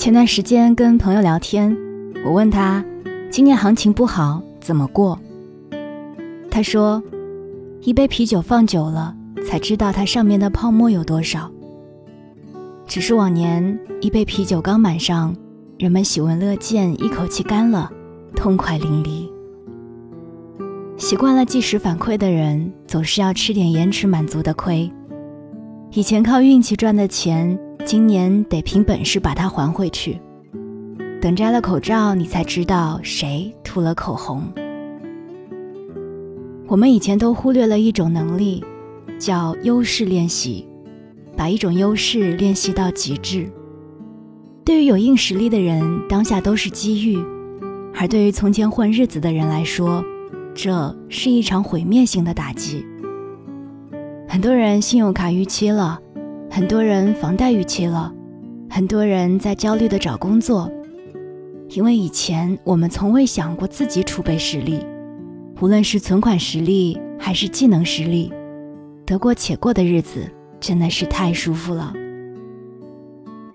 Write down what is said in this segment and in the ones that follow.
前段时间跟朋友聊天，我问他今年行情不好怎么过？他说，一杯啤酒放久了才知道它上面的泡沫有多少。只是往年一杯啤酒刚满上，人们喜闻乐见，一口气干了，痛快淋漓。习惯了即时反馈的人，总是要吃点延迟满足的亏。以前靠运气赚的钱，今年得凭本事把它还回去。等摘了口罩，你才知道谁涂了口红。我们以前都忽略了一种能力，叫优势练习，把一种优势练习到极致。对于有硬实力的人，当下都是机遇；而对于从前混日子的人来说，这是一场毁灭性的打击。很多人信用卡逾期了，很多人房贷逾期了，很多人在焦虑的找工作，因为以前我们从未想过自己储备实力，无论是存款实力还是技能实力，得过且过的日子真的是太舒服了。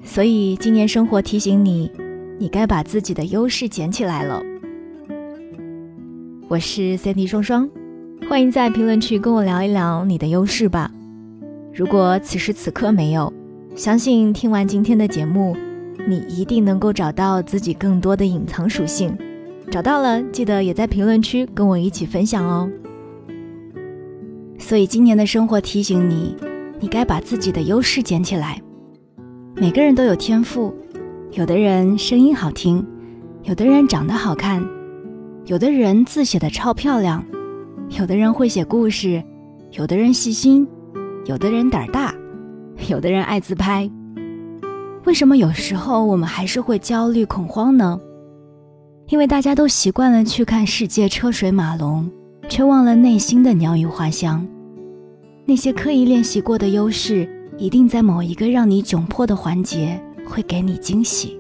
所以今年生活提醒你，你该把自己的优势捡起来了。我是 Cindy 双双，欢迎在评论区跟我聊一聊你的优势吧。如果此时此刻没有，相信听完今天的节目，你一定能够找到自己更多的隐藏属性。找到了，记得也在评论区跟我一起分享哦。所以今年的生活提醒你，你该把自己的优势捡起来。每个人都有天赋，有的人声音好听，有的人长得好看。有的人字写的超漂亮，有的人会写故事，有的人细心，有的人胆儿大，有的人爱自拍。为什么有时候我们还是会焦虑恐慌呢？因为大家都习惯了去看世界车水马龙，却忘了内心的鸟语花香。那些刻意练习过的优势，一定在某一个让你窘迫的环节会给你惊喜。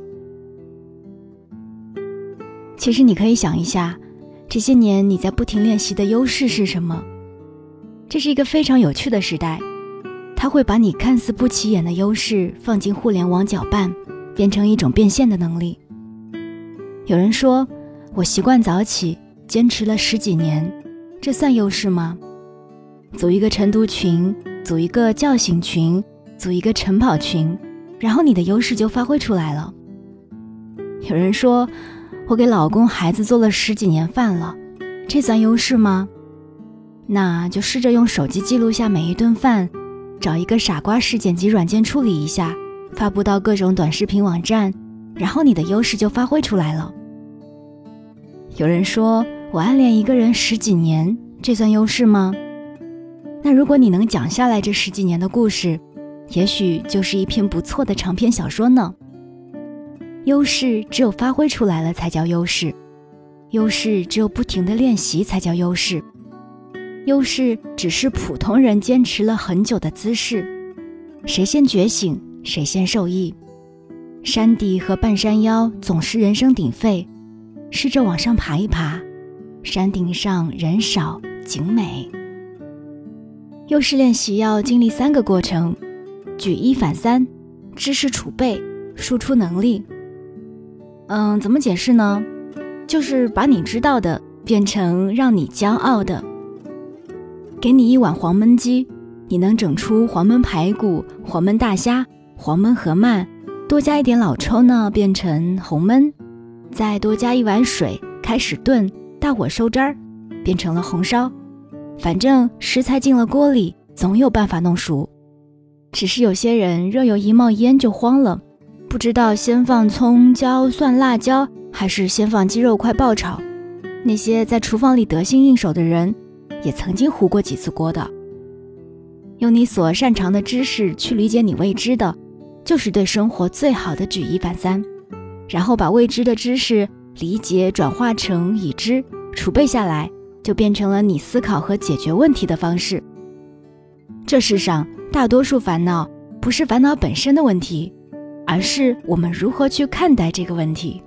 其实你可以想一下，这些年你在不停练习的优势是什么？这是一个非常有趣的时代，它会把你看似不起眼的优势放进互联网搅拌，变成一种变现的能力。有人说，我习惯早起，坚持了十几年，这算优势吗？组一个晨读群，组一个叫醒群，组一个晨跑群，然后你的优势就发挥出来了。有人说。我给老公孩子做了十几年饭了，这算优势吗？那就试着用手机记录下每一顿饭，找一个傻瓜式剪辑软件处理一下，发布到各种短视频网站，然后你的优势就发挥出来了。有人说我暗恋一个人十几年，这算优势吗？那如果你能讲下来这十几年的故事，也许就是一篇不错的长篇小说呢。优势只有发挥出来了才叫优势，优势只有不停的练习才叫优势，优势只是普通人坚持了很久的姿势，谁先觉醒谁先受益。山底和半山腰总是人声鼎沸，试着往上爬一爬，山顶上人少景美。优势练习要经历三个过程：举一反三，知识储备，输出能力。嗯，怎么解释呢？就是把你知道的变成让你骄傲的。给你一碗黄焖鸡，你能整出黄焖排骨、黄焖大虾、黄焖河鳗，多加一点老抽呢，变成红焖，再多加一碗水，开始炖，大火收汁儿，变成了红烧。反正食材进了锅里，总有办法弄熟。只是有些人热油一冒烟就慌了。不知道先放葱姜蒜辣椒，还是先放鸡肉块爆炒。那些在厨房里得心应手的人，也曾经糊过几次锅的。用你所擅长的知识去理解你未知的，就是对生活最好的举一反三。然后把未知的知识理解转化成已知，储备下来，就变成了你思考和解决问题的方式。这世上大多数烦恼，不是烦恼本身的问题。而是我们如何去看待这个问题。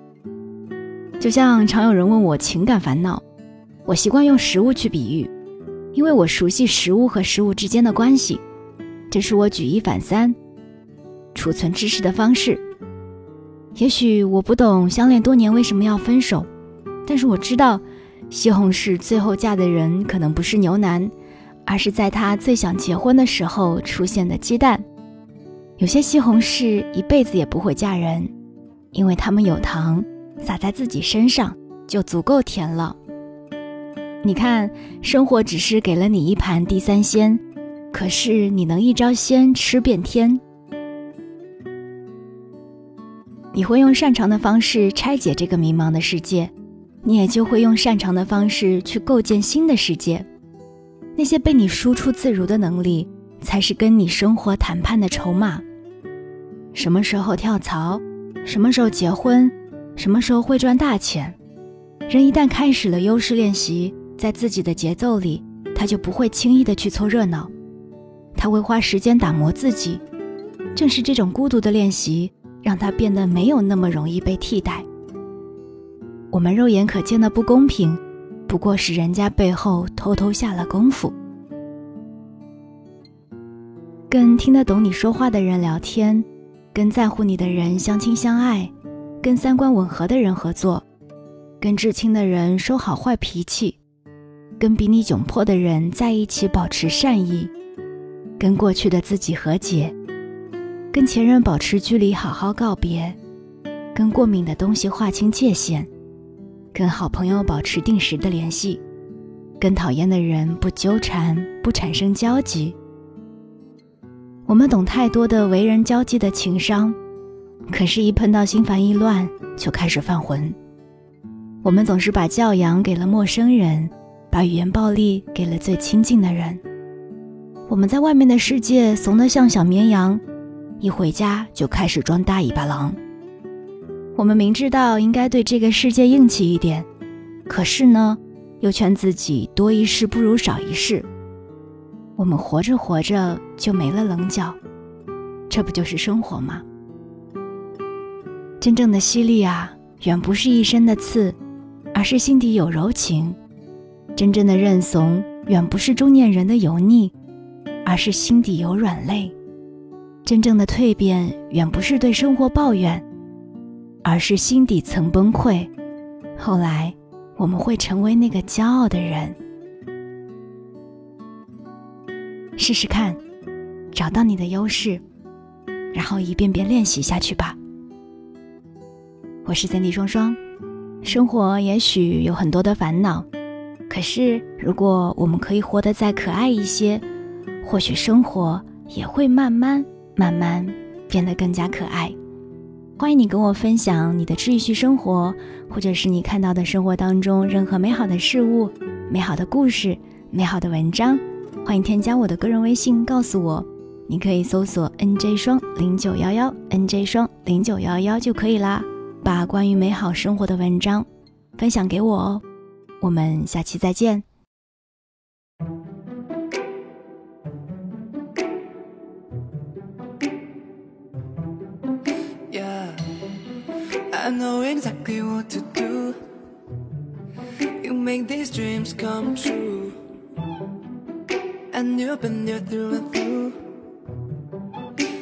就像常有人问我情感烦恼，我习惯用食物去比喻，因为我熟悉食物和食物之间的关系，这是我举一反三、储存知识的方式。也许我不懂相恋多年为什么要分手，但是我知道，西红柿最后嫁的人可能不是牛腩，而是在他最想结婚的时候出现的鸡蛋。有些西红柿一辈子也不会嫁人，因为它们有糖，撒在自己身上就足够甜了。你看，生活只是给了你一盘地三鲜，可是你能一招鲜吃遍天。你会用擅长的方式拆解这个迷茫的世界，你也就会用擅长的方式去构建新的世界。那些被你输出自如的能力，才是跟你生活谈判的筹码。什么时候跳槽，什么时候结婚，什么时候会赚大钱。人一旦开始了优势练习，在自己的节奏里，他就不会轻易的去凑热闹，他会花时间打磨自己。正是这种孤独的练习，让他变得没有那么容易被替代。我们肉眼可见的不公平，不过是人家背后偷偷下了功夫。跟听得懂你说话的人聊天。跟在乎你的人相亲相爱，跟三观吻合的人合作，跟至亲的人收好坏脾气，跟比你窘迫的人在一起保持善意，跟过去的自己和解，跟前任保持距离好好告别，跟过敏的东西划清界限，跟好朋友保持定时的联系，跟讨厌的人不纠缠不产生交集。我们懂太多的为人交际的情商，可是，一碰到心烦意乱就开始犯浑。我们总是把教养给了陌生人，把语言暴力给了最亲近的人。我们在外面的世界怂得像小绵羊，一回家就开始装大尾巴狼。我们明知道应该对这个世界硬气一点，可是呢，又劝自己多一事不如少一事。我们活着活着就没了棱角，这不就是生活吗？真正的犀利啊，远不是一身的刺，而是心底有柔情；真正的认怂，远不是中年人的油腻，而是心底有软肋；真正的蜕变，远不是对生活抱怨，而是心底曾崩溃。后来，我们会成为那个骄傲的人。试试看，找到你的优势，然后一遍遍练习下去吧。我是三弟双双，生活也许有很多的烦恼，可是如果我们可以活得再可爱一些，或许生活也会慢慢慢慢变得更加可爱。欢迎你跟我分享你的治愈系生活，或者是你看到的生活当中任何美好的事物、美好的故事、美好的文章。欢迎添加我的个人微信，告诉我，你可以搜索 nj 双零九幺幺 nj 双零九幺幺就可以啦。把关于美好生活的文章分享给我哦。我们下期再见。and you've been there through and through.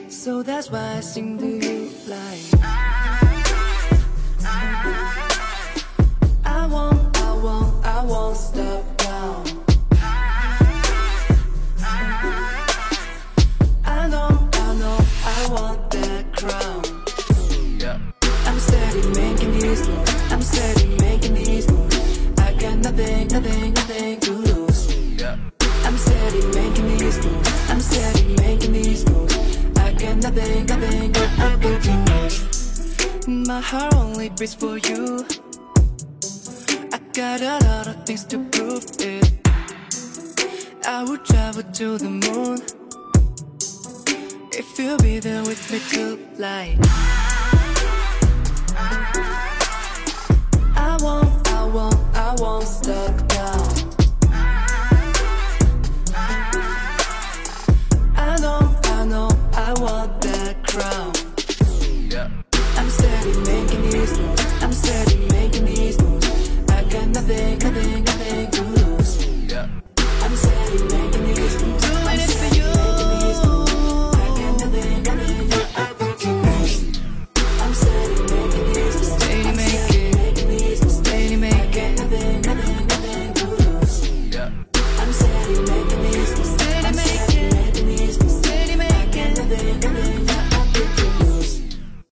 So that's why I sing to you like. My heart only beats for you. Got a lot of things to prove it. I would travel to the moon if you'll be there with me tonight. I won't, I won't, I won't stop down.